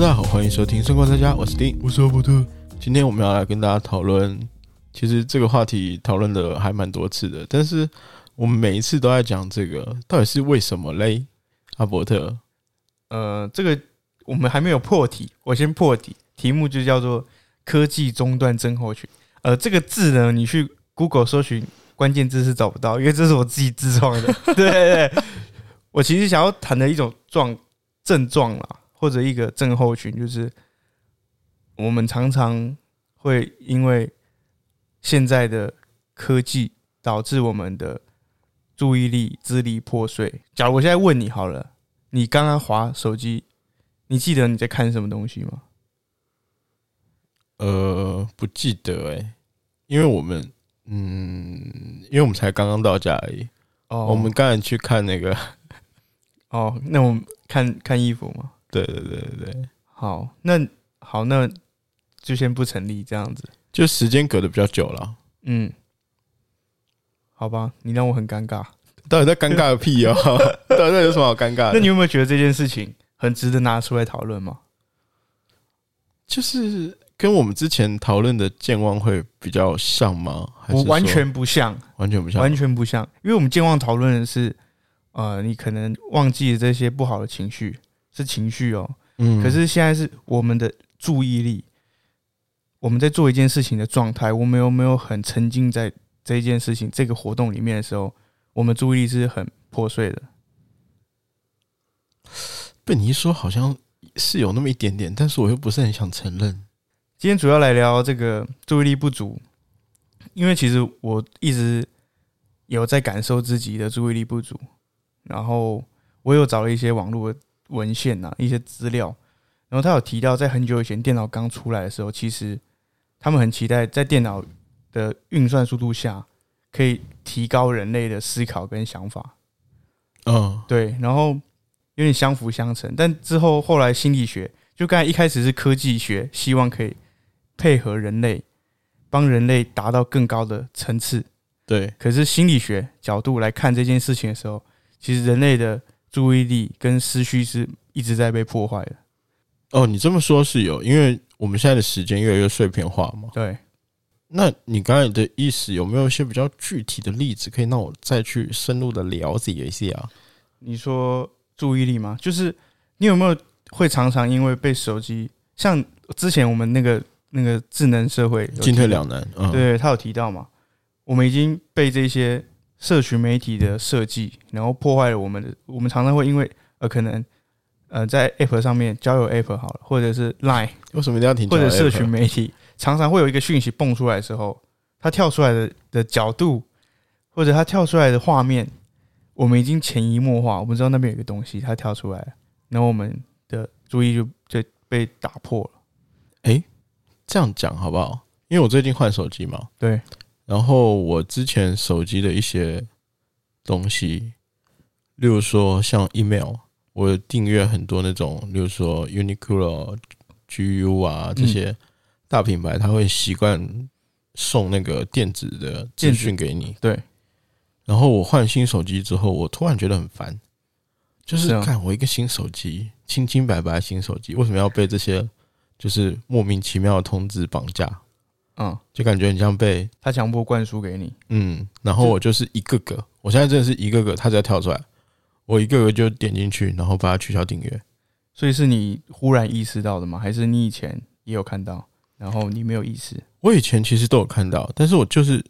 Hello，大家好，欢迎收听《生活在家》，我是丁。我是阿伯特。今天我们要来跟大家讨论，其实这个话题讨论的还蛮多次的，但是我们每一次都在讲这个，到底是为什么嘞？阿伯特，呃，这个我们还没有破题，我先破题，题目就叫做“科技中断症候群”。呃，这个字呢，你去 Google 搜寻关键字是找不到，因为这是我自己自创的。对对对，我其实想要谈的一种状症状啦，或者一个症候群，就是我们常常会因为现在的科技导致我们的注意力支离破碎。假如我现在问你好了，你刚刚划手机，你记得你在看什么东西吗？呃，不记得哎、因为我们，嗯，因为我们才刚刚到家而已，哦我们刚才去看那个，哦，那我们看看衣服吗？对对对对对，好，那好，那就先不成立这样子。就时间隔的比较久了，嗯，好吧，你让我很尴尬。到底在尴尬个屁哦？到底在有什么好尴尬的？那你有没有觉得这件事情很值得拿出来讨论吗？就是跟我们之前讨论的健忘会比较像吗？还是我完全不像，完全不像？完全不像，因为我们健忘讨论的是，呃，你可能忘记了这些不好的情绪，是情绪哦。嗯可是现在是我们的注意力，我们在做一件事情的状态，我们有没有很沉浸在这一件事情、这个活动里面的时候，我们注意力是很破碎的。被你一说，好像是有那么一点点，但是我又不是很想承认。今天主要来聊这个注意力不足，因为其实我一直有在感受自己的注意力不足，然后我有找了一些网络的文献呐、一些资料，然后他有提到，在很久以前电脑刚出来的时候，其实他们很期待在电脑的运算速度下，可以提高人类的思考跟想法。嗯，对，然后有点相辅相成，但之后后来心理学，就刚才一开始是科技学，希望可以配合人类，帮人类达到更高的层次。对，可是心理学角度来看这件事情的时候，其实人类的注意力跟思绪是一直在被破坏的。哦，你这么说是有，因为我们现在的时间越来越碎片化嘛。对，那你刚才的意思有没有一些比较具体的例子，可以让我再去深入的了解一下啊？你说注意力吗？就是你有没有会常常因为被手机，像之前我们那个那个智能社会进退两难。嗯，，对他有提到嘛，我们已经被这些社群媒体的设计，然后破坏了我们的。我们常常会因为呃，可能呃，在 App 上面交友 App 好了，或者是 Line 为什么一定要停？或者社群媒体，常常会有一个讯息蹦出来的时候，它跳出来的的角度，或者它跳出来的画面，我们已经潜移默化，我们知道那边有一个东西，它跳出来了，然后我们的注意就就被打破了。诶这样讲好不好？因为我最近换手机嘛，对，然后我之前手机的一些东西，例如说像 email，我有订阅很多那种，例如说 Uniqlo、GU 啊这些大品牌，它会习惯送那个电子的资讯给你。对，然后我换新手机之后，我突然觉得很烦，就是看我一个新手机，清清白白的新手机，为什么要被这些就是莫名其妙的通知绑架？嗯，就感觉很像被他强迫灌输给你。嗯，然后我就是一个个，我现在真的是一个个，他只要跳出来，我一个个就点进去，然后把它取消订阅。所以是你忽然意识到的吗？还是你以前也有看到，然后你没有意识？我以前其实都有看到，但是我就是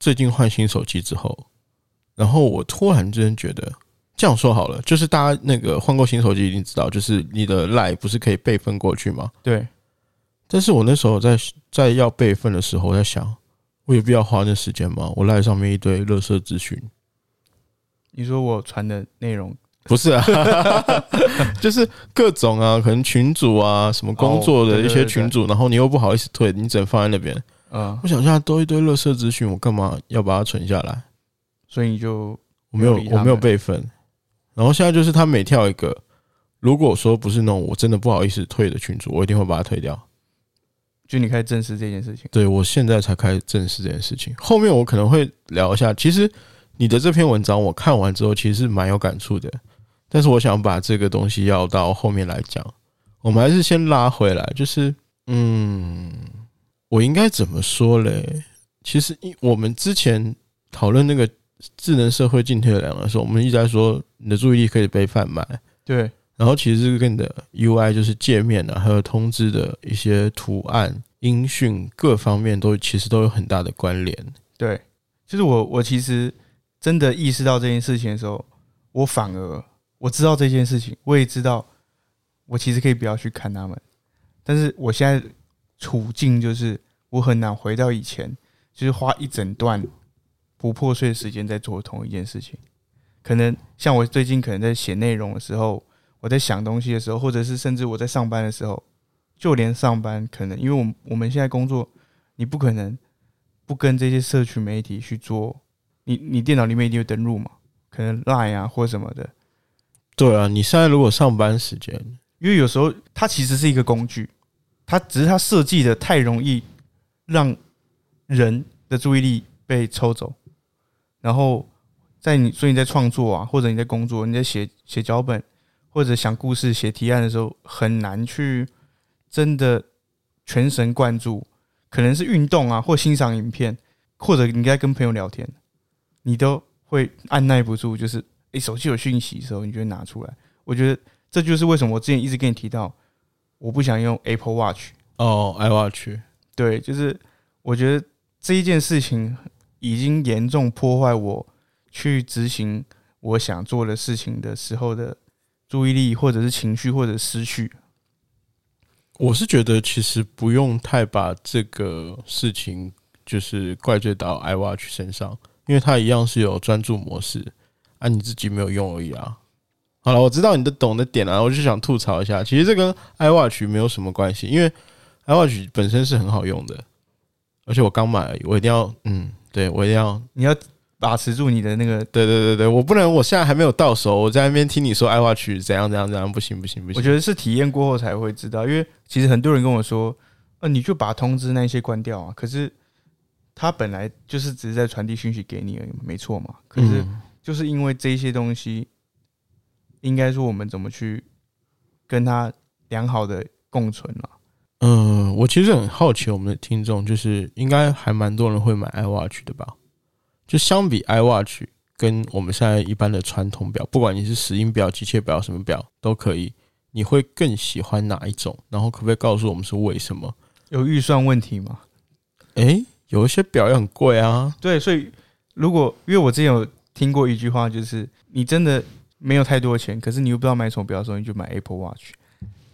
最近换新手机之后，然后我突然之间觉得，这样说好了，就是大家那个换过新手机一定知道，就是你的 line 不是可以备份过去吗？对，但是我那时候在在要备份的时候，我在想，我有必要花那时间吗？我 line 上面一堆垃圾资讯，你说我传的内容，不是啊，就是各种啊，可能群主啊，什么工作的一些群主，然后你又不好意思退，你只能放在那边。嗯，我想一下，多一堆垃圾资讯，我干嘛要把它存下来？所以你就我没有我没有备份。然后现在就是他每跳一个，如果说不是那种我真的不好意思退的群主，我一定会把它退掉。就你开始正视这件事情。对我现在才开始正视这件事情，后面我可能会聊一下。其实你的这篇文章我看完之后，其实是蛮有感触的。但是我想把这个东西要到后面来讲。我们还是先拉回来，就是嗯，我应该怎么说嘞？其实，一我们之前讨论那个智能社会进退两难的时候，我们一直在说你的注意力可以被贩卖，对，然后其实跟你的 UI 就是界面啊，还有通知的一些图案、音讯各方面都其实都有很大的关联。对，就是我我其实真的意识到这件事情的时候，我反而我知道这件事情，我也知道我其实可以不要去看他们，但是我现在处境就是我很难回到以前，就是花一整段不破碎的时间在做同一件事情。可能像我最近可能在写内容的时候，我在想东西的时候，或者是甚至我在上班的时候，就连上班可能，因为我们我们现在工作，你不可能不跟这些社区媒体去做，你你电脑里面一定有登录嘛，可能 Line 啊或什么的，对啊，你现在如果上班时间，因为有时候它其实是一个工具，它只是它设计的太容易让人的注意力被抽走，然后在你所以你在创作啊，或者你在工作，你在写写脚本或者想故事、写提案的时候，很难去真的全神贯注，可能是运动啊，或欣赏影片，或者你在跟朋友聊天，你都会按耐不住，就是诶、手机有讯息的时候，你就会拿出来。我觉得这就是为什么我之前一直跟你提到，我不想用 Apple Watch。哦，iWatch，对，就是我觉得这一件事情已经严重破坏我去执行我想做的事情的时候的注意力，或者是情绪，或者失去。我是觉得其实不用太把这个事情就是怪罪到 iWatch 身上，因为它一样是有专注模式，啊，你自己没有用而已啊。好了，我知道你的懂的点了、我就想吐槽一下，其实这跟 iWatch 没有什么关系，因为 iWatch 本身是很好用的，而且我刚买而已，我一定要，嗯，对我一定要，你要把持住你的那个，对对对对，我不能，我现在还没有到手，我在那边听你说 iWatch 怎样怎样怎样，不行不行不行，我觉得是体验过后才会知道。因为其实很多人跟我说，呃，你就把通知那些关掉啊。可是他本来就是只是在传递讯息给你而已，没错嘛。可是嗯就是因为这些东西，应该说我们怎么去跟他良好的共存啊？嗯，我其实很好奇，我们的听众就是应该还蛮多人会买 iWatch 的吧？就相比 iWatch 跟我们现在一般的传统表，不管你是石英表、机械表什么表都可以，你会更喜欢哪一种？然后可不可以告诉我们是为什么？有预算问题吗？诶、有一些表也很贵啊。对，所以如果因为我之前有听过一句话，就是你真的没有太多钱，可是你又不知道买什么表的时候，你就买 Apple Watch。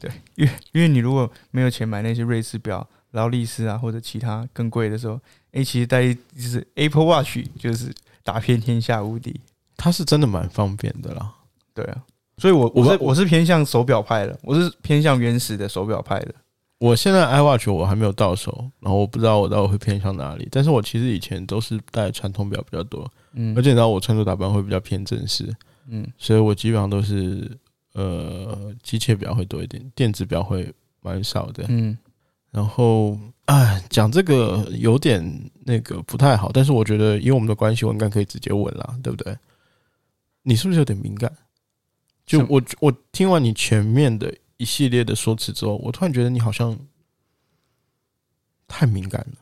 对，因为因为你如果没有钱买那些瑞士表、劳力士啊或者其他更贵的时候，诶，其实带一就是 Apple Watch 就是打遍天下无敌。它是真的蛮方便的啦。对啊，所以我我我是我是偏向手表派的，我是偏向原始的手表派的。我现在 iWatch 我还没有到手，然后我不知道我到底会偏向哪里。但是我其实以前都是戴传统表比较多，嗯而且你知道我穿着打扮会比较偏正式，嗯，所以我基本上都是呃机械表会多一点，电子表会蛮少的。嗯，然后哎，讲这个有点那个不太好，但是我觉得以我们的关系，我应该可以直接问啦，对不对？你是不是有点敏感？就我我听完你前面的一系列的说辞之后，我突然觉得你好像太敏感了。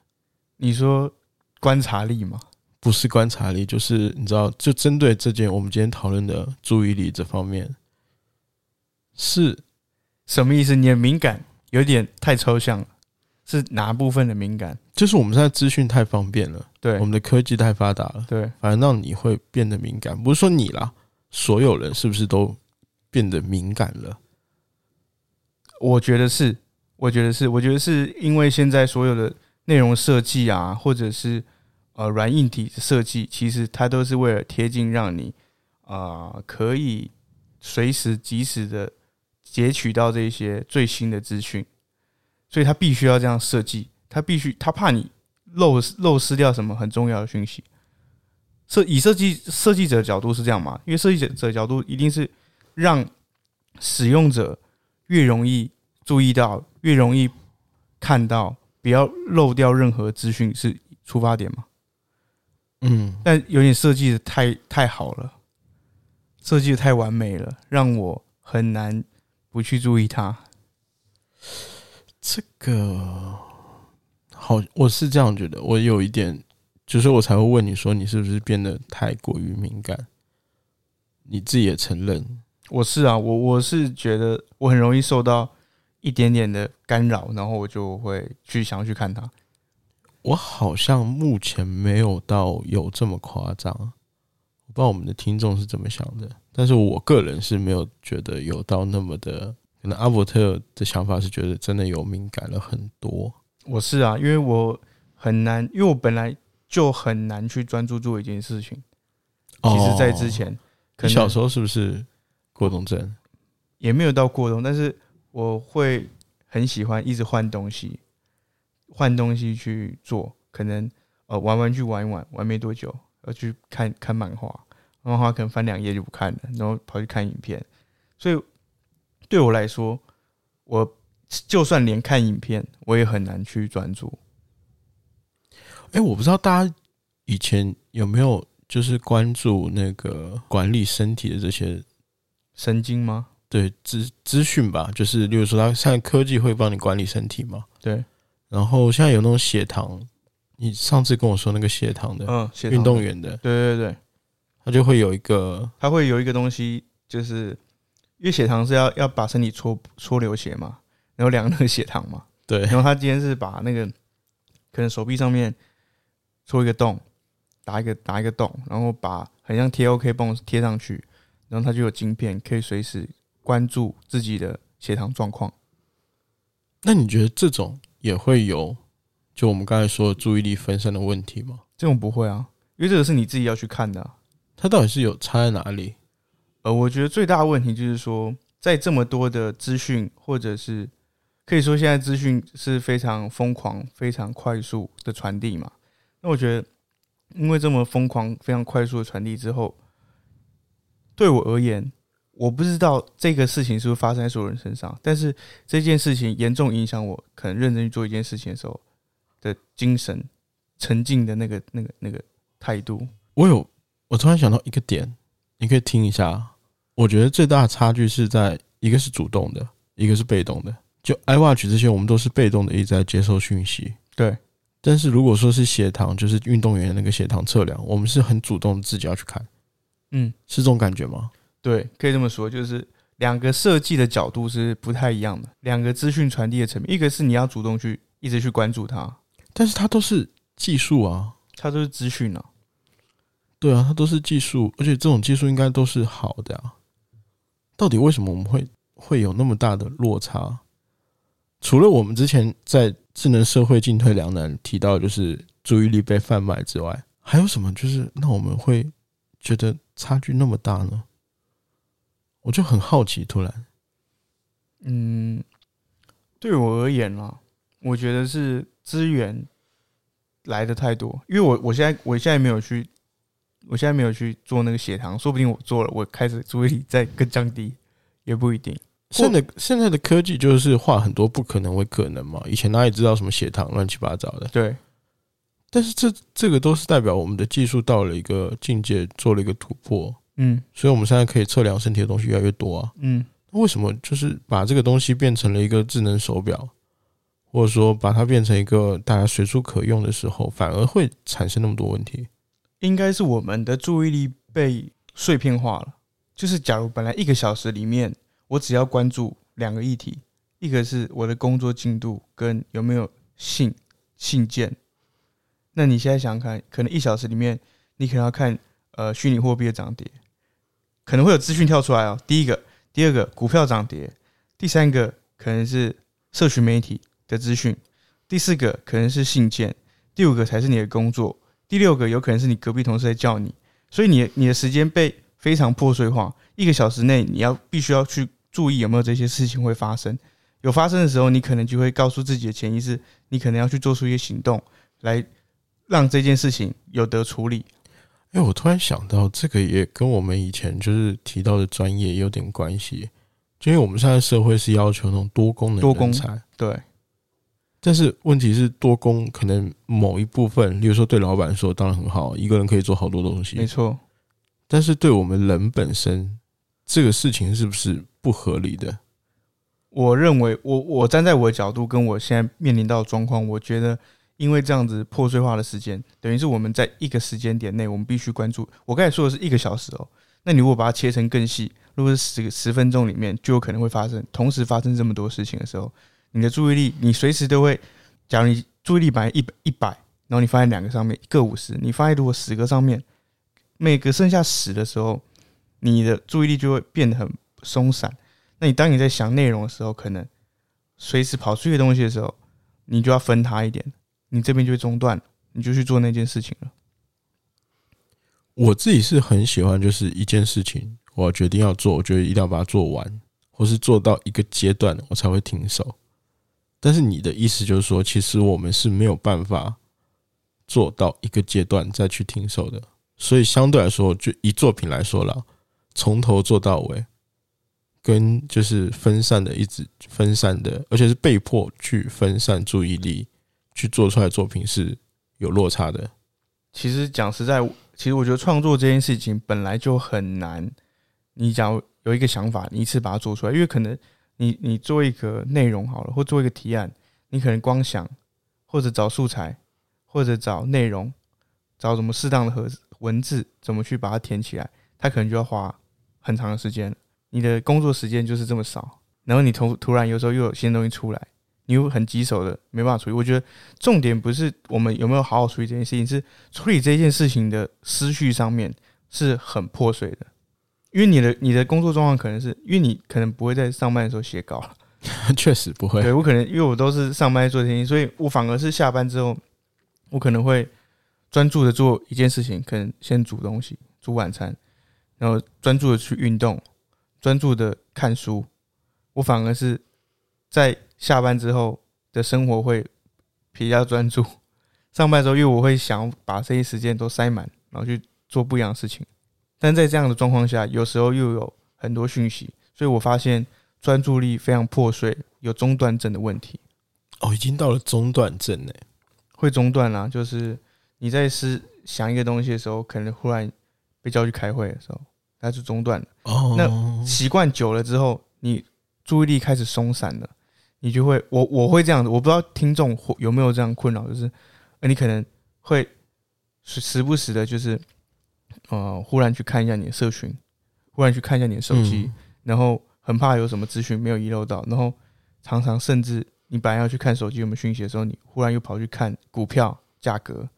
你说观察力吗？不是观察力，就是你知道，就针对这件我们今天讨论的注意力这方面，是什么意思？你的敏感有点太抽象了，是哪部分的敏感？就是我们现在资讯太方便了，对我们的科技太发达了，对，反而让你会变得敏感。不是说你啦，所有人是不是都变得敏感了？我觉得是，我觉得是，我觉得是因为现在所有的内容设计啊，或者是呃软硬体的设计，其实它都是为了贴近让你啊、呃可以随时及时的截取到这些最新的资讯，所以他必须要这样设计，他必须他怕你漏漏失掉什么很重要的讯息。设以设计设计者的角度是这样嘛？因为设计者角度一定是让使用者越容易注意到，越容易看到，不要漏掉任何资讯是出发点嘛。嗯，但有点设计的太太好了，设计的太完美了，让我很难不去注意它。这个好，我是这样觉得，我有一点，就是我才会问你说，你是不是变得太过于敏感？你自己也承认，我是啊，我我是觉得我很容易受到一点点的干扰，然后我就会去想要去看他。我好像目前没有到有这么夸张，我不知道我们的听众是怎么想的，但是我个人是没有觉得有到那么的。可能阿伯特的想法是觉得真的有敏感了很多。我是啊，因为我很难，因为我本来就很难去专注做一件事情。其实，在之前，你小时候是不是过动症？也没有到过动，但是我会很喜欢一直换东西。换东西去做，可能呃玩玩具玩一玩，玩没多久，要去看看漫画，漫画可能翻两页就不看了，然后跑去看影片。所以对我来说，我就算连看影片，我也很难去专注。哎，我不知道大家以前有没有就是关注那个管理身体的这些神经吗？对，资资讯吧，就是例如说，它现在科技会帮你管理身体吗？对。然后现在有那种血糖，你上次跟我说那个血糖的，嗯，运动员的，对对对，他就会有一个，他会有一个东西，就是因为血糖是要要把身体搓搓流血嘛，然后量那个血糖嘛，对，然后他今天是把那个可能手臂上面戳一个洞，打一个打一个洞，然后把很像贴 OK 绷贴上去，然后他就有晶片可以随时关注自己的血糖状况。那你觉得这种？也会有，就我们刚才说的注意力分散的问题吗？这种不会啊，因为这个是你自己要去看的。它到底是有差在哪里？呃，我觉得最大的问题就是说，在这么多的资讯，或者是可以说现在资讯是非常疯狂、非常快速的传递嘛。那我觉得，因为这么疯狂、非常快速的传递之后，对我而言。我不知道这个事情是不是发生在所有人身上，但是这件事情严重影响我可能认真去做一件事情的时候的精神沉静的那个、那个、那个态度。我有，我突然想到一个点，你可以听一下。我觉得最大的差距是在一个是主动的，一个是被动的。就 iWatch 这些，我们都是被动的一直在接收讯息。对，但是如果说是血糖，就是运动员那个血糖测量，我们是很主动自己要去看。嗯，是这种感觉吗？对，可以这么说，就是两个设计的角度是不太一样的，两个资讯传递的层面，一个是你要主动去一直去关注它，但是它都是技术啊，它都是资讯啊，对啊，它都是技术，而且这种技术应该都是好的啊。到底为什么我们会会有那么大的落差？除了我们之前在智能社会进退两难提到就是注意力被贩卖之外，还有什么就是那我们会觉得差距那么大呢？我就很好奇，突然，嗯，对我而言啊，我觉得是资源来的太多，因为我我现在我现在没有去，我现在没有去做那个血糖，说不定我做了，我开始注意力再更降低，也不一定。现在现在的科技就是化很多不可能为可能嘛，以前哪里知道什么血糖乱七八糟的？对，但是这这个都是代表我们的技术到了一个境界，做了一个突破。嗯，所以我们现在可以测量身体的东西越来越多啊。嗯，那为什么就是把这个东西变成了一个智能手表，或者说把它变成一个大家随处可用的时候，反而会产生那么多问题？应该是我们的注意力被碎片化了。就是假如本来一个小时里面，我只要关注两个议题，一个是我的工作进度跟有没有信信件，那你现在想想看，可能一小时里面，你可能要看呃虚拟货币的涨跌。可能会有资讯跳出来哦。第一个，第二个，股票涨跌；第三个，可能是社群媒体的资讯；第四个，可能是信件；第五个才是你的工作；第六个，有可能是你隔壁同事在叫你。所以你你的时间被非常破碎化。一个小时内，你要必须要去注意有没有这些事情会发生。有发生的时候，你可能就会告诉自己的潜意识，你可能要去做出一些行动，来让这件事情有得处理。哎，我突然想到，这个也跟我们以前就是提到的专业有点关系，就因为我们现在社会是要求那种多功能多功才，对。但是问题是，多功可能某一部分，例如说对老板说当然很好，一个人可以做好多东西，没错。但是对我们人本身，这个事情是不是不合理的？我认为，我我站在我的角度，跟我现在面临到的状况，我觉得，因为这样子破碎化的时间，等于是我们在一个时间点内，我们必须关注。我刚才说的是一个小时哦，那你如果把它切成更细，如果是十十分钟里面，就有可能会发生同时发生这么多事情的时候，你的注意力，你随时都会，假如你注意力摆一一百，然后你放在两个上面，各五十，你放在如果十个上面，每个剩下十的时候，你的注意力就会变得很松散。那你当你在想内容的时候，可能随时跑出一个东西的时候，你就要分它一点，你这边就会中断，你就去做那件事情了。我自己是很喜欢，就是一件事情，我决定要做，我觉得一定要把它做完，或是做到一个阶段，我才会停手。但是你的意思就是说，其实我们是没有办法做到一个阶段再去停手的。所以相对来说，就以作品来说了，从头做到尾。跟就是分散的，一直分散的，而且是被迫去分散注意力去做出来作品是有落差的。其实讲实在，其实我觉得创作这件事情本来就很难。你假如有一个想法，你一次把它做出来，因为可能你你做一个内容好了，或做一个提案，你可能光想或者找素材，或者找内容，找什么适当的和文字，怎么去把它填起来，它可能就要花很长的时间。你的工作时间就是这么少，然后你突突然有时候又有新东西出来，你又很棘手的没办法处理。我觉得重点不是我们有没有好好处理这件事情，是处理这件事情的思绪上面是很破碎的。因为你的你的工作状况可能是因为你可能不会在上班的时候写稿了，确实不会。对我可能因为我都是上班做天，所以我反而是下班之后，我可能会专注的做一件事情，可能先煮东西，煮晚餐，然后专注的去运动。专注的看书，我反而是在下班之后的生活会比较专注。上班时候，因为我会想把这些时间都塞满，然后去做不一样的事情。但在这样的状况下，有时候又有很多讯息，所以我发现专注力非常破碎，有中断症的问题。哦，已经到了中断症呢，会中断啦，就是你在思想一个东西的时候，可能忽然被叫去开会的时候。它就中断了。哦，那习惯久了之后，你注意力开始松散了，你就会我我会这样子，我不知道听众有没有这样困扰，就是你可能会时时不时的，就是呃，忽然去看一下你的社群，忽然去看一下你的手机，然后很怕有什么资讯没有遗漏到，然后常常甚至你本来要去看手机有没有讯息的时候，你忽然又跑去看股票价格，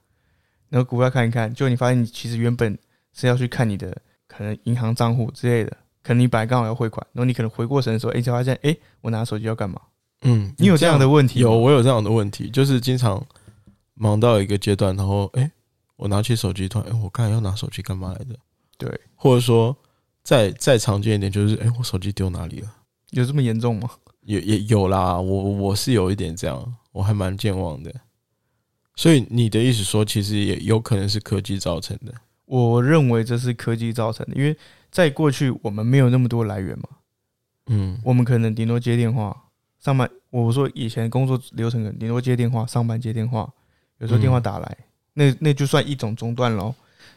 然后股票看一看，就你发现你其实原本是要去看你的。可能银行账户之类的，可能你本来刚好要汇款，然后你可能回过神的时候，哎，才发现，哎，我拿手机要干嘛？嗯，你有这样的问题？有，我有这样的问题，就是经常忙到一个阶段，然后，哎，我拿起手机，突然，哎，我刚才要拿手机干嘛来的？对，或者说，再再常见一点，就是，哎，我手机丢哪里了？有这么严重吗？也也有啦，我我是有一点这样，我还蛮健忘的。所以你的意思说，其实也有可能是科技造成的。我认为这是科技造成的，因为在过去我们没有那么多来源嘛，嗯，我们可能顶多接电话上班。我说以前工作流程可能顶多接电话，上班接电话，有时候电话打来，那那就算一种中断喽。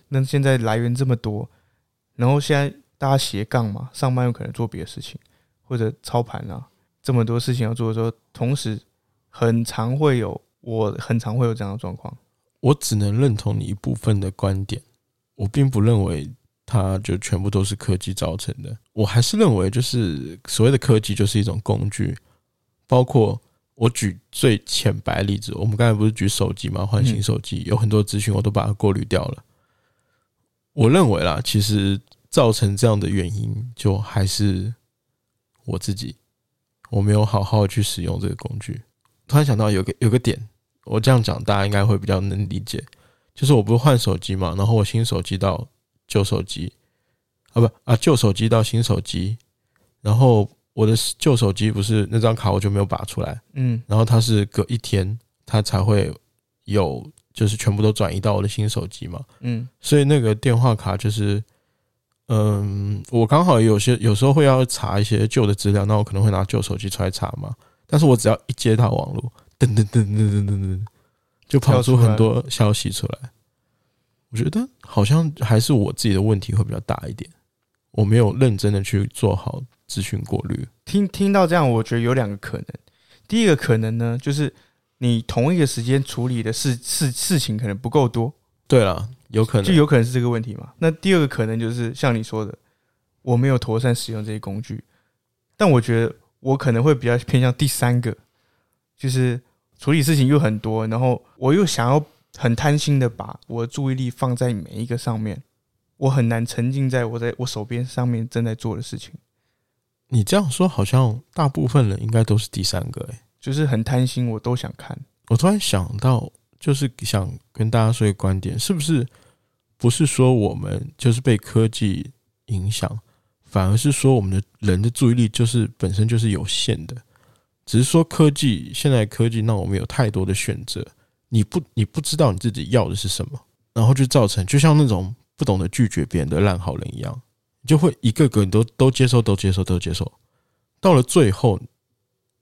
那现在来源这么多，然后现在大家斜杠嘛，上班有可能做别的事情，或者操盘啊，这么多事情要做的时候，同时很常会有，我很常会有这样的状况。我只能认同你一部分的观点。我并不认为它就全部都是科技造成的，我还是认为就是所谓的科技就是一种工具，包括我举最浅白例子，我们刚才不是举手机吗？换新手机有很多资讯，我都把它过滤掉了。我认为啦，其实造成这样的原因，就还是我自己，我没有好好去使用这个工具。突然想到有个有个点，我这样讲大家应该会比较能理解。就是我不是换手机嘛，然后我新手机到旧手机，啊不啊旧手机到新手机，然后我的旧手机不是那张卡我就没有拔出来，嗯，然后它是隔一天它才会有，就是全部都转移到我的新手机嘛，嗯，所以那个电话卡就是，嗯，我刚好有些有时候会要查一些旧的资料，那我可能会拿旧手机出来查嘛，但是我只要一接到网络，噔噔噔噔噔噔噔。就跑出很多消息出来，我觉得好像还是我自己的问题会比较大一点。我没有认真的去做好资讯过滤。听听到这样，我觉得有两个可能。第一个可能呢，就是你同一个时间处理的事事事情可能不够多，对了，有可能就有可能是这个问题嘛。那第二个可能就是像你说的，我没有妥善使用这些工具。但我觉得我可能会比较偏向第三个，就是处理事情又很多，然后我又想要很贪心的把我的注意力放在每一个上面，我很难沉浸在我在我手边上面正在做的事情。你这样说，好像大部分人应该都是第三个、欸。就是很贪心，我都想看。我突然想到，就是想跟大家说一个观点，是不是不是说我们就是被科技影响，反而是说我们的人的注意力就是本身就是有限的，只是说科技现在科技让我们有太多的选择，你不你不知道你自己要的是什么，然后就造成就像那种不懂得拒绝别人的烂好人一样，你就会一个个你都都接受，都接受，都接受，到了最后。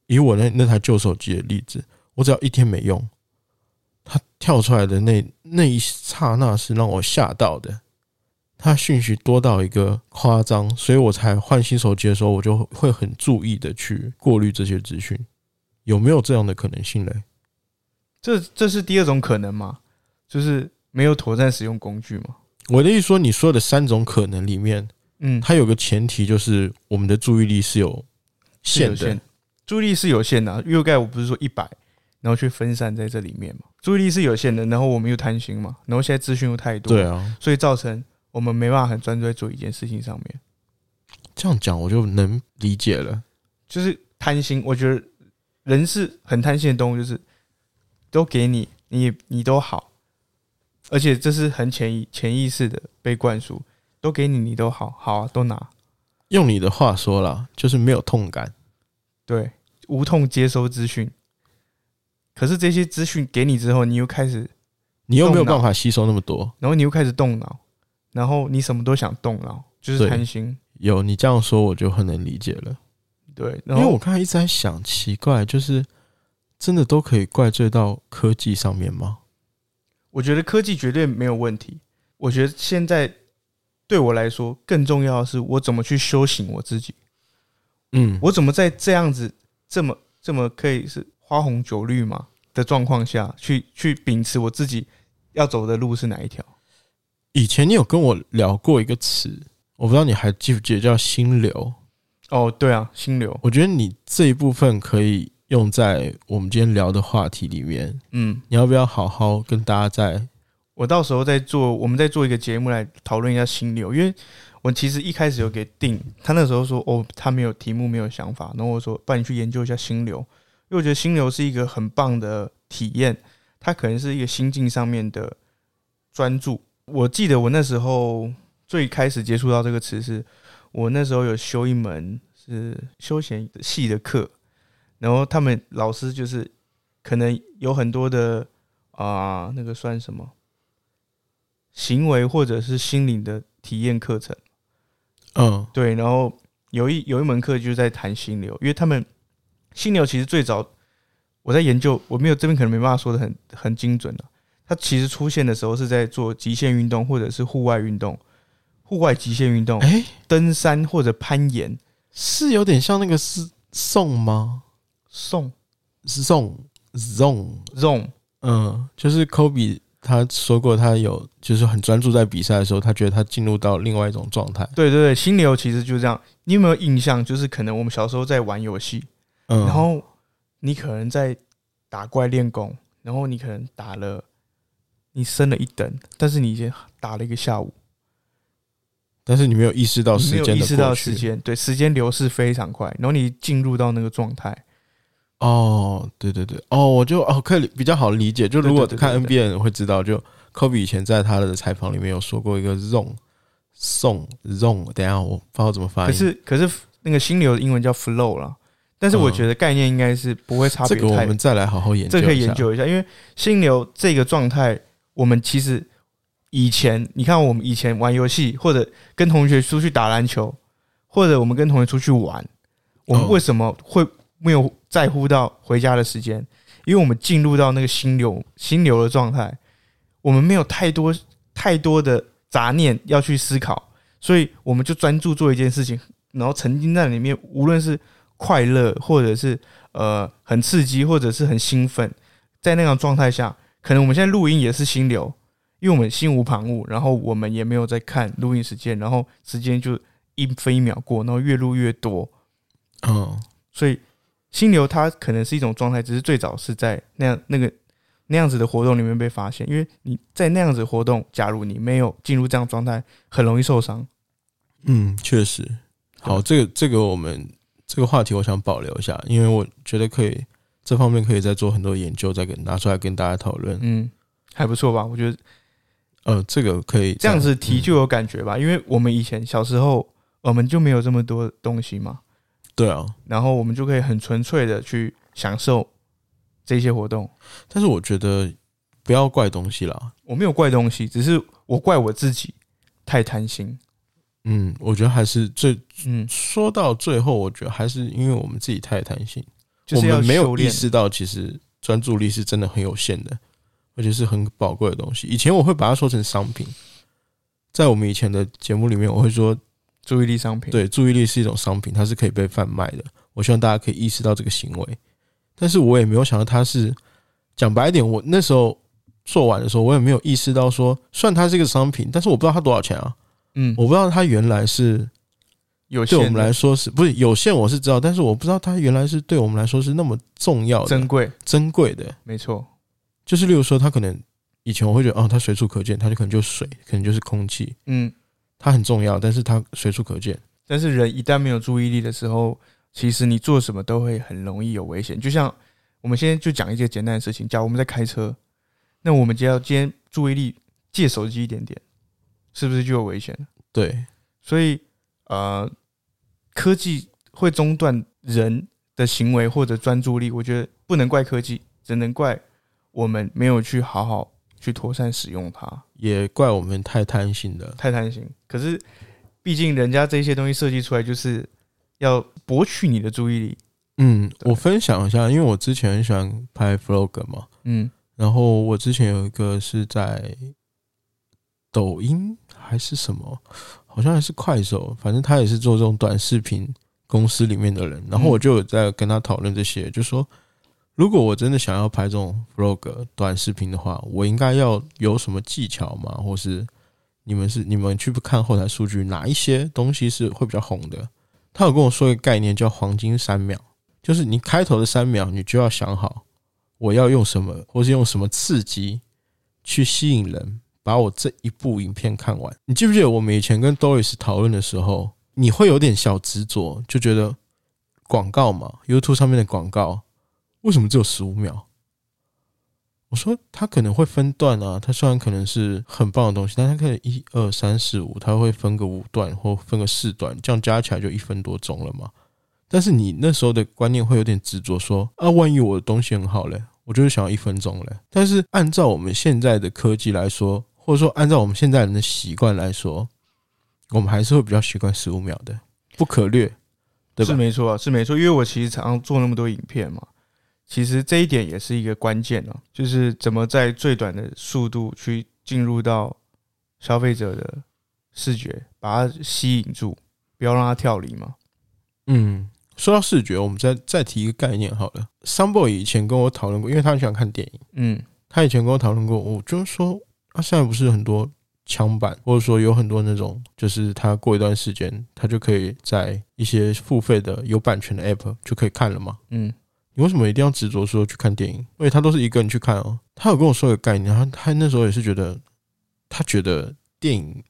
以我那那台旧手机的例子，我只要一天没用，它跳出来的那那一刹那是让我吓到的。它讯息多到一个夸张，所以我才换新手机的时候，我就会很注意的去过滤这些资讯。有没有这样的可能性嘞？这这是第二种可能吗？就是没有妥善使用工具吗？我的意思说，你说的三种可能里面，嗯，它有个前提就是我们的注意力是有限的。注意力是有限的，又盖我不是说一百，然后去分散在这里面嘛？注意力是有限的，然后我们又贪心嘛，然后现在资讯又太多，对啊，所以造成我们没办法很专注在做一件事情上面。这样讲我就能理解了，就是贪心。我觉得人是很贪心的动物，就是都给你，你你都好，而且这是很潜意潜意识的被灌输，都给你，你都好好啊，都拿。用你的话说了，就是没有痛感，对。无痛接收资讯，可是这些资讯给你之后，你又开始，你又没有办法吸收那么多，然后你又开始动脑，然后你什么都想动脑，就是贪心。有你这样说，我就很能理解了。对，因为我刚才一直在想，奇怪，就是真的都可以怪罪到科技上面吗？我觉得科技绝对没有问题。我觉得现在对我来说，更重要的是我怎么去修行我自己。嗯，我怎么在这样子。这么这么可以是花红酒绿嘛的状况下去去秉持我自己要走的路是哪一条？以前你有跟我聊过一个词，我不知道你还记不记得叫心流？哦，对啊，心流。我觉得你这一部分可以用在我们今天聊的话题里面。嗯，你要不要好好跟大家在？我到时候再做，我们再做一个节目来讨论一下心流，因为。我其实一开始有给定，他那时候说哦，他没有题目，没有想法。然后我说，帮你去研究一下心流，因为我觉得心流是一个很棒的体验，它可能是一个心境上面的专注。我记得我那时候最开始接触到这个词，是我那时候有修一门是休闲系的课，然后他们老师就是可能有很多的啊，那个算什么行为或者是心灵的体验课程。嗯，对，然后有一有一门课就是在谈心流，因为他们心流其实最早我在研究，我没有这边可能没办法说的很很精准了。它其实出现的时候是在做极限运动或者是户外运动，户外极限运动，哎，登山或者攀岩，是有点像那个是送吗？送送 zone zone，嗯，就是科比。他说过，他有就是很专注在比赛的时候，他觉得他进入到另外一种状态。对对对，心流其实就是这样。你有没有印象？就是可能我们小时候在玩游戏，嗯，然后你可能在打怪练功，然后你可能打了，你升了一等，但是你已经打了一个下午，但是你没有意识到时间，意识到时间，对，时间流逝非常快，然后你进入到那个状态。哦，对对对，哦，我就哦可以比较好理解，就如果看 NBA 人会知道，就科比以前在他的采访里面有说过一个 zone 送 zone，等下我不知道怎么发音，可是可是那个心流的英文叫 flow 啦，但是我觉得概念应该是不会差别太。这个我们再来好好研究，这可以研究一下，因为心流这个状态，我们其实以前你看我们以前玩游戏，或者跟同学出去打篮球，或者我们跟同学出去玩，我们为什么会？没有在乎到回家的时间，因为我们进入到那个心流、心流的状态，我们没有太多太多的杂念要去思考，所以我们就专注做一件事情，然后沉浸在里面，无论是快乐，或者是呃很刺激，或者是很兴奋，在那种状态下，可能我们现在录音也是心流，因为我们心无旁骛，然后我们也没有在看录音时间，然后时间就一分一秒过，然后越录越多，嗯，所以心流它可能是一种状态，只是最早是在那样那个那样子的活动里面被发现，因为你在那样子的活动，假如你没有进入这样状态，很容易受伤。嗯，确实。好，这个这个我们这个话题我想保留一下，因为我觉得可以这方面可以再做很多研究，再给拿出来跟大家讨论。嗯，还不错吧？我觉得呃，这个可以这样子提嗯就有感觉吧，因为我们以前小时候我们就没有这么多东西嘛，对啊。然后我们就可以很纯粹的去享受这些活动。但是我觉得不要怪东西啦。我没有怪东西，只是我怪我自己太贪心。嗯，我觉得还是最嗯，说到最后，我觉得还是因为我们自己太贪心，就是我们没有意。识到其实专注力是真的很有限的，而且是很宝贵的东西。以前我会把它说成商品，在我们以前的节目里面，我会说，注意力商品。，对，注意力是一种商品，它是可以被贩卖的。我希望大家可以意识到这个行为，但是我也没有想到它是讲白一点，我那时候做完的时候，我也没有意识到说，虽然它是一个商品，但是我不知道它多少钱啊，嗯，我不知道它原来是有限对我们来说是不是有限，我是知道，但是我不知道它原来是对我们来说是那么重要的、珍贵，珍贵的。没错。就是例如说，它可能以前我会觉得，哦，它随处可见，它就可能就是水，可能就是空气，嗯，它很重要，但是它随处可见。但是人一旦没有注意力的时候，其实你做什么都会很容易有危险。就像我们现在就讲一件简单的事情，假如我们在开车，那我们只要今天注意力借手机一点点，是不是就有危险了？对，所以呃，科技会中断人的行为或者专注力，我觉得不能怪科技，只能怪我们没有去好好去妥善使用它，也怪我们太贪心了。太贪心。可是毕竟人家这些东西设计出来就是要博取你的注意力，嗯，我分享一下，因为我之前很喜欢拍 vlog 嘛，嗯然后我之前有一个是在抖音还是什么，好像还是快手，反正他也是做这种短视频公司里面的人。然后我就有在跟他讨论这些，就说如果我真的想要拍这种 vlog 短视频的话，我应该要有什么技巧吗？或是你们是你们去看后台数据，哪一些东西是会比较红的？他有跟我说一个概念叫黄金三秒，就是你开头的三秒，你就要想好我要用什么，或是用什么刺激去吸引人，把我这一部影片看完。你记不记得我们以前跟 Doris 讨论的时候，你会有点小执着，就觉得广告嘛，YouTube 上面的广告为什么只有十五秒？我说它可能会分段啊，它虽然可能是很棒的东西，但它可能一二三四五，它会分个五段或分个四段，这样加起来就一分多钟了嘛。但是你那时候的观念会有点执着，说啊，万一我的东西很好嘞，我就是想要一分钟嘞。但是按照我们现在的科技来说，或者说按照我们现在人的习惯来说，我们还是会比较习惯十五秒的，不可略，对吧？是没错，是没错。因为我其实常常做那么多影片嘛，其实这一点也是一个关键哦、就是怎么在最短的速度去进入到消费者的视觉，把它吸引住，不要让它跳离嘛。嗯，说到视觉，我们再再提一个概念好了。Sunboy 以前跟我讨论过，因为他很喜欢看电影，嗯他以前跟我讨论过，我就是说，他、现在不是很多枪版，或者说有很多那种，就是他过一段时间，他就可以在一些付费的有版权的 App 就可以看了嘛。嗯你为什么一定要执着说去看电影？因为他都是一个人去看哦。他有跟我说一个概念，他他那时候也是觉得，他觉得电影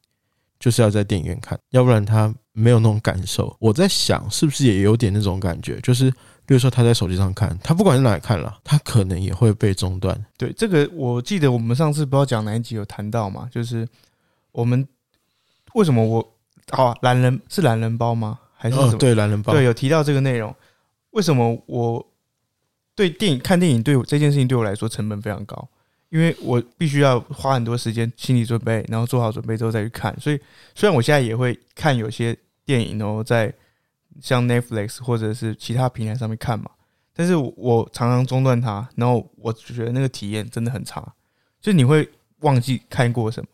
就是要在电影院看，要不然他没有那种感受。我在想，是不是也有点那种感觉，就是比如说他在手机上看，他不管是哪里看了，他可能也会被中断。对，这个我记得我们上次不知道讲哪一集有谈到嘛，就是我们为什么我啊懒人是懒人包吗？还是什哦么？，对，懒人包，对，有提到这个内容。为什么我对电影看电影对我这件事情对我来说成本非常高？因为我必须要花很多时间心理准备，然后做好准备之后再去看。所以虽然我现在也会看有些电影，然后在像 Netflix 或者是其他平台上面看嘛，但是我常常中断它，然后我就觉得那个体验真的很差，就你会忘记看过什么，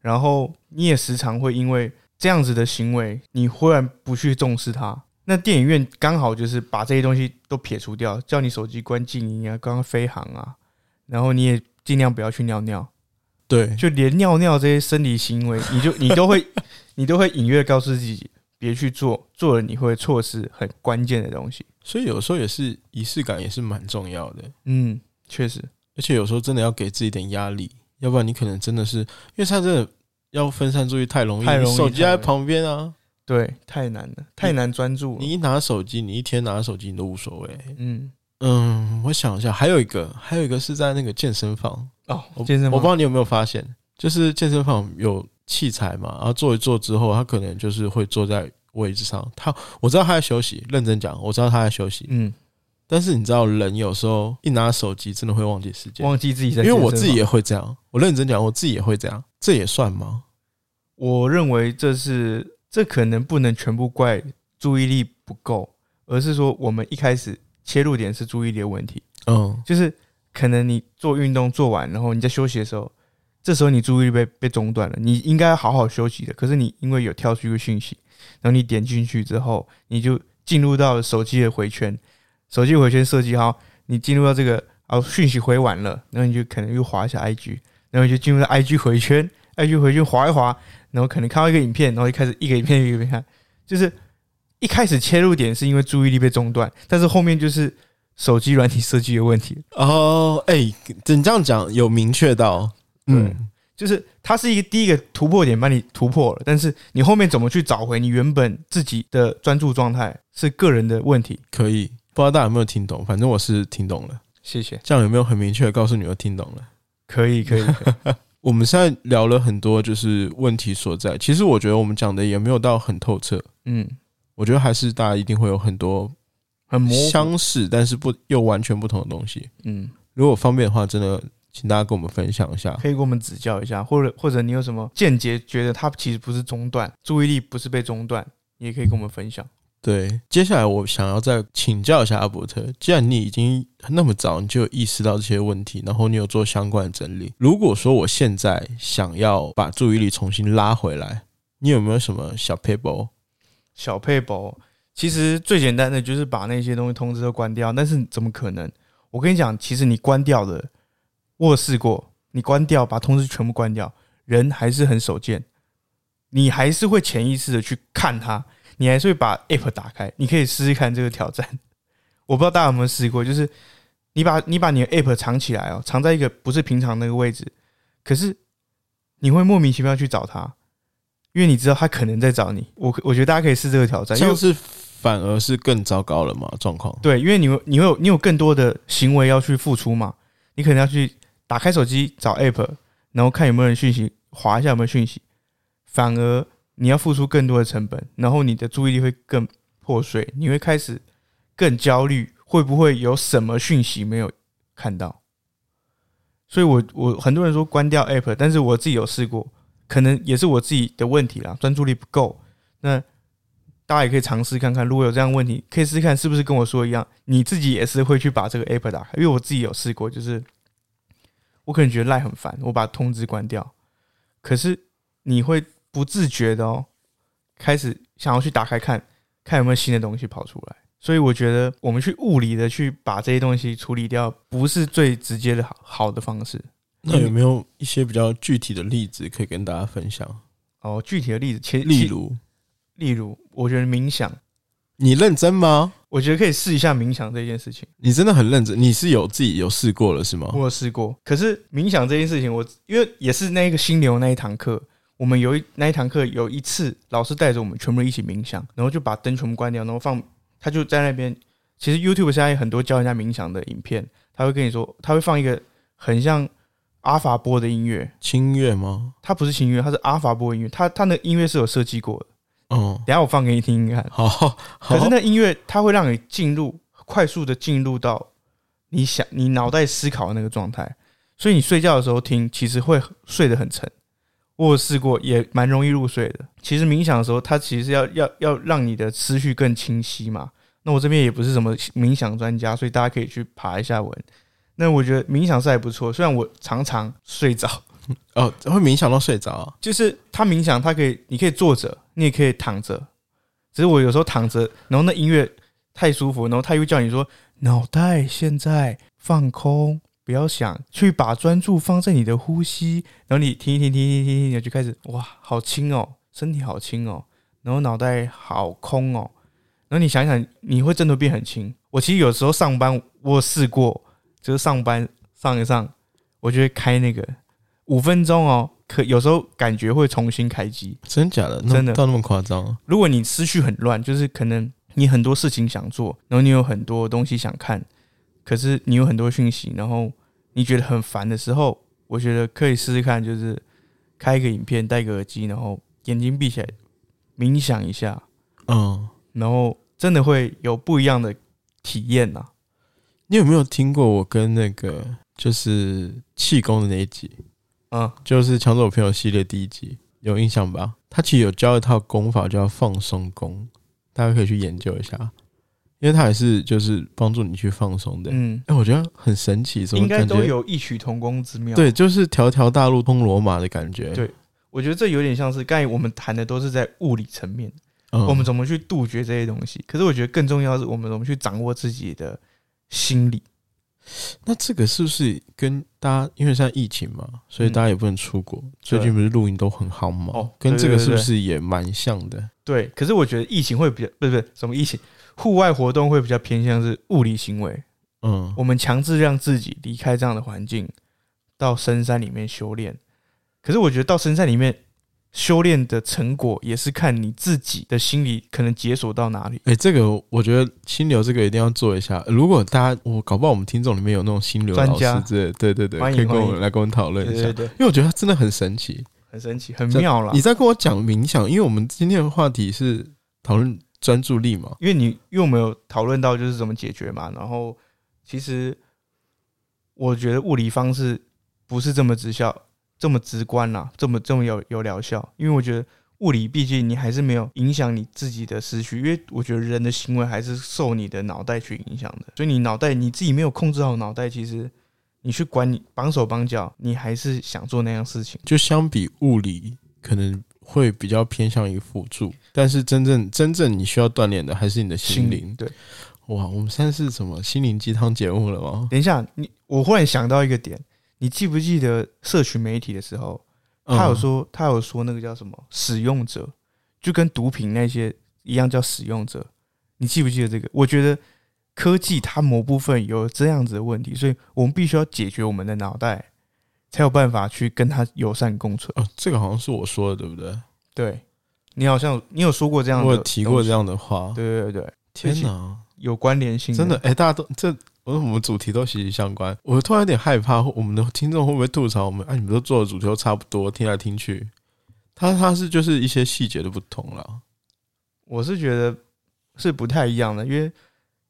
然后你也时常会因为这样子的行为，你忽然不去重视它，那电影院刚好就是把这些东西都撇除掉，叫你手机关静音啊，刚刚飞行啊，然后你也尽量不要去尿尿，对，就连尿尿这些生理行为，你就你都会 你都会隐约告诉自己别去做，做了你会错失很关键的东西。所以有时候也是仪式感也是蛮重要的，嗯，确实，而且有时候真的要给自己点压力，要不然你可能真的是因为他真的要分散注意太容易，太容易你手机在旁边啊，对，太难了，太难专注了。你一拿手机，你一天拿手机你都无所谓。嗯，嗯，我想一下，还有一个，还有一个是在那个健身房，哦我，健身房。我不知道你有没有发现，就是健身房有器材嘛，然后做一做之后，他可能就是会坐在位置上，他我知道他在休息，认真讲，我知道他在休息，嗯，但是你知道人有时候一拿手机真的会忘记时间，忘记自己在因为我自己也会这样，我认真讲，我自己也会这样，这也算吗？我认为这是这可能不能全部怪注意力不够，而是说我们一开始切入点是注意力的问题，嗯，就是可能你做运动做完，然后你在休息的时候，这时候你注意力被被中断了，你应该好好休息的，可是你因为有跳出一个讯息，然后你点进去之后，你就进入到了手机的回圈，手机回圈设计好，你进入到这个哦讯息回完了，然后你就可能又滑一下 IG，然后你就进入到 IG 回圈，IG 回去划一划，然后可能看到一个影片，然后就开始一个影片一个影片看，就是一开始切入点是因为注意力被中断，但是后面就是手机软体设计的问题，哦，哎、你这样讲有明确到，嗯，就是它是一个第一个突破点，把你突破了，但是你后面怎么去找回你原本自己的专注状态，是个人的问题。可以，不知道大家有没有听懂，反正我是听懂了，谢谢，这样有没有很明确的告诉你我听懂了？可以，可以，可以 我们现在聊了很多，就是问题所在。其实我觉得我们讲的也没有到很透彻，嗯，我觉得还是大家一定会有很多很模糊，相似，但是不又完全不同的东西。嗯，如果方便的话，真的请大家跟我们分享一下。可以给我们指教一下，或者或者你有什么见解，觉得它其实不是中断，注意力不是被中断，你也可以跟我们分享。对，接下来我想要再请教一下阿伯特，既然你已经那么早你就意识到这些问题，然后你有做相关的整理，如果说我现在想要把注意力重新拉回来，你有没有什么小 paper？小配宝，其实最简单的就是把那些东西通知都关掉，但是怎么可能？我跟你讲，其实你关掉了，我试过，你关掉把通知全部关掉，人还是很手贱，你还是会潜意识的去看它，你还是会把 app 打开，你可以试试看这个挑战。我不知道大家有没有试过，就是你把你把你的 app 藏起来哦，藏在一个不是平常那个位置，可是你会莫名其妙去找它，因为你知道他可能在找你。我我觉得大家可以试这个挑战，因为是反而是更糟糕了嘛？状况对，因为你会你会有你有更多的行为要去付出嘛，你可能要去打开手机找 app，然后看有没有人讯息，划一下有没有讯息，反而你要付出更多的成本，然后你的注意力会更破碎，你会开始更焦虑，会不会有什么讯息没有看到？所以我我很多人说关掉 app，但是我自己有试过，可能也是我自己的问题啦，专注力不够。那大家也可以尝试看看，如果有这样问题，可以试试看是不是跟我说一样，你自己也是会去把这个 app 打开。因为我自己有试过，就是我可能觉得赖很烦，我把通知关掉，可是你会不自觉的哦，开始想要去打开看看有没有新的东西跑出来。所以我觉得我们去物理的去把这些东西处理掉，不是最直接的好好的方式。那有没有一些比较具体的例子可以跟大家分享？哦，具体的例子，其实例如，例如，我觉得冥想，你认真吗？我觉得可以试一下冥想这件事情。你真的很认真？你是有自己有试过了是吗？我有试过，可是冥想这件事情我，因为也是那个心流那一堂课，我们有一那一堂课有一次，老师带着我们全部人一起冥想，然后就把灯全部关掉，然后放他就在那边。其实 YouTube 现在有很多教人家冥想的影片，他会跟你说，他会放一个很像阿法波的音乐，清乐吗？它不是轻音乐，它是阿法波音乐，它它那音乐是有设计过的。哦，等下我放给你听听看。好，好可是那音乐它会让你进入快速的进入到你想你脑袋思考的那个状态，所以你睡觉的时候听，其实会睡得很沉。我有试过，也蛮容易入睡的。其实冥想的时候，它其实要要要让你的思绪更清晰嘛。那我这边也不是什么冥想专家，所以大家可以去爬一下文。那我觉得冥想是还不错，虽然我常常睡着，哦，会冥想到睡着啊。就是他冥想，他可以，你可以坐着，你也可以躺着。只是我有时候躺着，然后那音乐太舒服，然后他又叫你说脑袋现在放空，不要想，去把专注放在你的呼吸。然后你听一听，听听听听，你就开始哇，好轻哦，身体好轻哦，然后脑袋好空哦。然后你想想，你会真的变很轻。我其实有时候上班，我试过，就是上班上一上，我就会开那个五分钟哦，可有时候感觉会重新开机。真假的？真的到那么夸张？如果你思绪很乱，就是可能你很多事情想做，然后你有很多东西想看，可是你有很多讯息，然后你觉得很烦的时候，我觉得可以试试看，就是开一个影片，戴个耳机，然后眼睛闭起来冥想一下，嗯，然后真的会有不一样的体验呐、你有没有听过我跟那个就是气功的那一集？嗯，就是抢走我朋友系列第一集，有印象吧？他其实有教一套功法叫放松功，大家可以去研究一下，因为它也是就是帮助你去放松的。嗯哎、嗯，我觉得很神奇，怎么应该都有异曲同工之妙。，对，就是条条大路通罗马的感觉。对我觉得这有点像是刚才我们谈的都是在物理层面，嗯，我们怎么去杜绝这些东西。可是我觉得更重要的是我们怎么去掌握自己的心理。那这个是不是跟大家因为现在疫情嘛，所以大家也不能出国，最近不是露营都很好嘛？嗯哦跟这个是不是也蛮像的？对，可是我觉得疫情会比较不是不是什么疫情，户外活动会比较偏向是物理行为。嗯，我们强制让自己离开这样的环境，到深山里面修炼。可是我觉得到深山里面修炼的成果，也是看你自己的心理可能解锁到哪里。哎、这个我觉得心流这个一定要做一下。如果大家我搞不好我们听众里面有那种心流专家之类，对对对，欢迎可以跟我们来跟我们讨论一下。因为我觉得它真的很神奇，很神奇，很妙啦你。在跟我讲冥想，因为我们今天的话题是讨论专注力嘛。因为你因为我们有讨论到就是怎么解决嘛，然后其实我觉得物理方式不是这么直效、这么直观啦，这么这么有有疗效。因为我觉得物理毕竟你还是没有影响你自己的思绪，因为我觉得人的行为还是受你的脑袋去影响的，所以你脑袋你自己没有控制好脑袋，其实你去管你绑手绑脚，你还是想做那样事情。就相比物理，可能会比较偏向于辅助，但是真正真正你需要锻炼的还是你的心灵。对，哇，我们现在是什么心灵鸡汤节目了吗？等一下，你我忽然想到一个点，你记不记得社群媒体的时候？他有嗯说，他有说那个叫什么使用者，就跟毒品那些一样叫使用者。你记不记得这个？我觉得科技它某部分有这样子的问题，所以我们必须要解决我们的脑袋，才有办法去跟他友善共存。哦，这个好像是我说的，对不对？对，你好像你有说过这样的，我有提过这，样的话。对对对对，天哪，有关联性，真的，哎、大家都这，我我们主题都息息相关。我突然有点害怕，我们的听众会不会吐槽我们？哎、你们都做的主题都差不多，听来听去，他他是就是一些细节的不同了。我是觉得是不太一样的，因为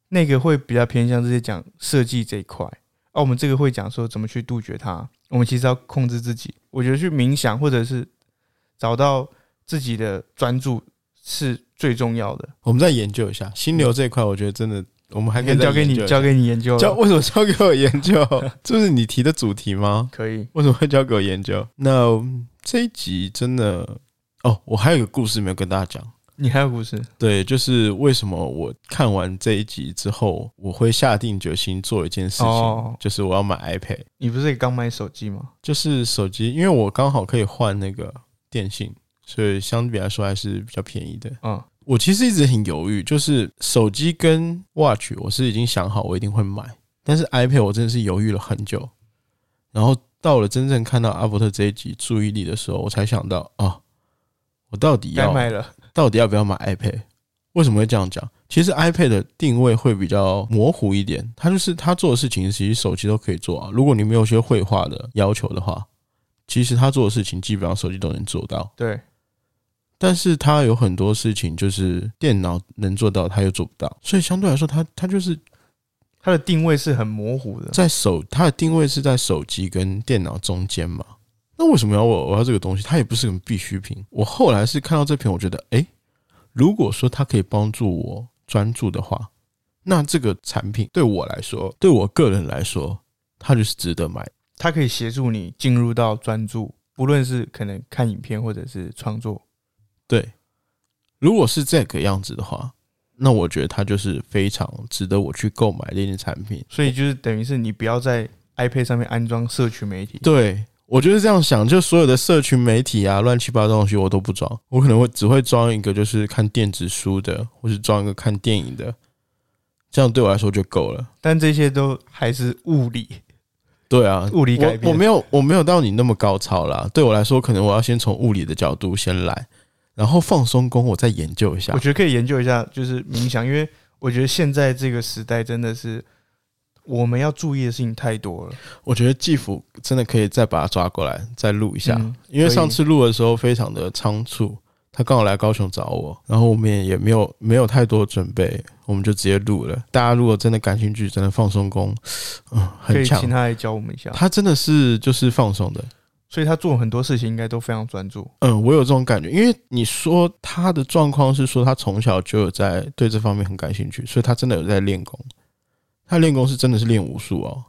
那个会比较偏向这些讲设计这一块，而、我们这个会讲说怎么去杜绝它。我们其实要控制自己，我觉得去冥想或者是找到自己的专注是最重要的。我们再研究一下心流这一块，我觉得真的，我们还可以交给你交给你研究，交为什么交给我研究？这是你提的主题吗？可以。为什么会交给我研究？那这一集真的哦，我还有一个故事没有跟大家讲。你还有故事？对，就是为什么我看完这一集之后，我会下定决心做一件事情，哦就是我要买 iPad，你不是也刚买手机吗？就是手机，因为我刚好可以换那个电信，所以相比来说还是比较便宜的。嗯，我其实一直很犹豫，就是手机跟 Watch，我是已经想好我一定会买，但是 iPad 我真的是犹豫了很久，然后到了真正看到阿伯特这一集注意力的时候，我才想到啊，我到底要该买了。到底要不要买 iPad？为什么会这样讲？其实 iPad 的定位会比较模糊一点，它就是它做的事情，其实手机都可以做啊。如果你没有一些绘画的要求的话，其实它做的事情基本上手机都能做到。对，但是它有很多事情就是电脑能做到，它又做不到，所以相对来说，它它就是它的定位是很模糊的。在手，它的定位是在手机跟电脑中间嘛。那为什么要我我要这个东西？它也不是个必需品。我后来是看到这篇，我觉得，诶，如果说它可以帮助我专注的话，那这个产品对我来说，对我个人来说，它就是值得买。它可以协助你进入到专注，不论是可能看影片或者是创作。对，如果是这个样子的话，那我觉得它就是非常值得我去购买的一件产品。所以就是等于是你不要在 iPad 上面安装社区媒体。对我就是这样想，就所有的社群媒体啊，乱七八糟东西我都不装，我可能会只会装一个就是看电子书的，或是装一个看电影的，这样对我来说就够了。但这些都还是物理，对啊，物理改变。我我没有我没有到你那么高超啦。对我来说，可能我要先从物理的角度先来，然后放松功我再研究一下我。觉得可以研究一下，就是冥想，因为我觉得现在这个时代真的是我们要注意的事情太多了。我觉得季福真的可以再把他抓过来再录一下，嗯因为上次录的时候非常的仓促，他刚好来高雄找我，然后我们也也没有没有太多准备，我们就直接录了。大家如果真的感兴趣，真的放松功，嗯，可以很强请。他来教我们一下。他真的是就是放松的，所以他做很多事情应该都非常专注。嗯，我有这种感觉，因为你说他的状况是说他从小就有在对这方面很感兴趣，所以他真的有在练功。他练功是真的是练武术哦，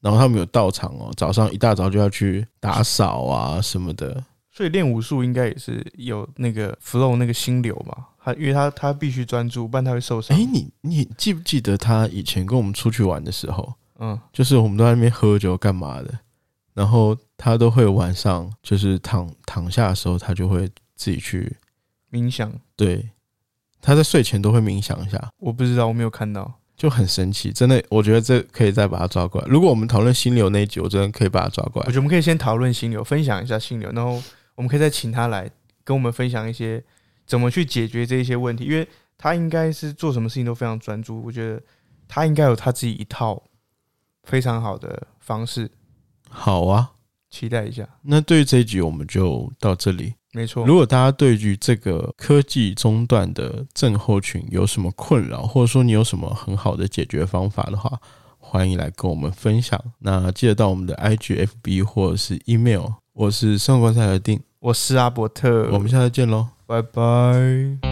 然后他们有道场哦，早上一大早就要去打扫啊什么的。所以练武术应该也是有那个 flow 那个心流吧，他因为他他必须专注，不然他会受伤。哎、你你记不记得他以前跟我们出去玩的时候，嗯，就是我们都在那边喝酒干嘛的，然后他都会晚上就是躺躺下的时候，他就会自己去冥想对，他在睡前都会冥想一下。我不知道，我没有看到。就很神奇，真的，我觉得这可以再把它抓过来。如果我们讨论心流那一集，我真的可以把它抓过来我觉。得我们可以先讨论心流，分享一下心流，然后我们可以再请他来跟我们分享一些怎么去解决这一些问题，因为他应该是做什么事情都非常专注，我觉得他应该有他自己一套非常好的方式，好啊，期待一下。那对于这一集我们就到这里。没错，如果大家对于这个科技中断的症候群有什么困扰，或者说你有什么很好的解决方法的话，欢迎来跟我们分享。那记得到我们的 IG、FB 或者是 email。我是生活观察的丁，我是阿伯特，我们下次见喽。拜拜。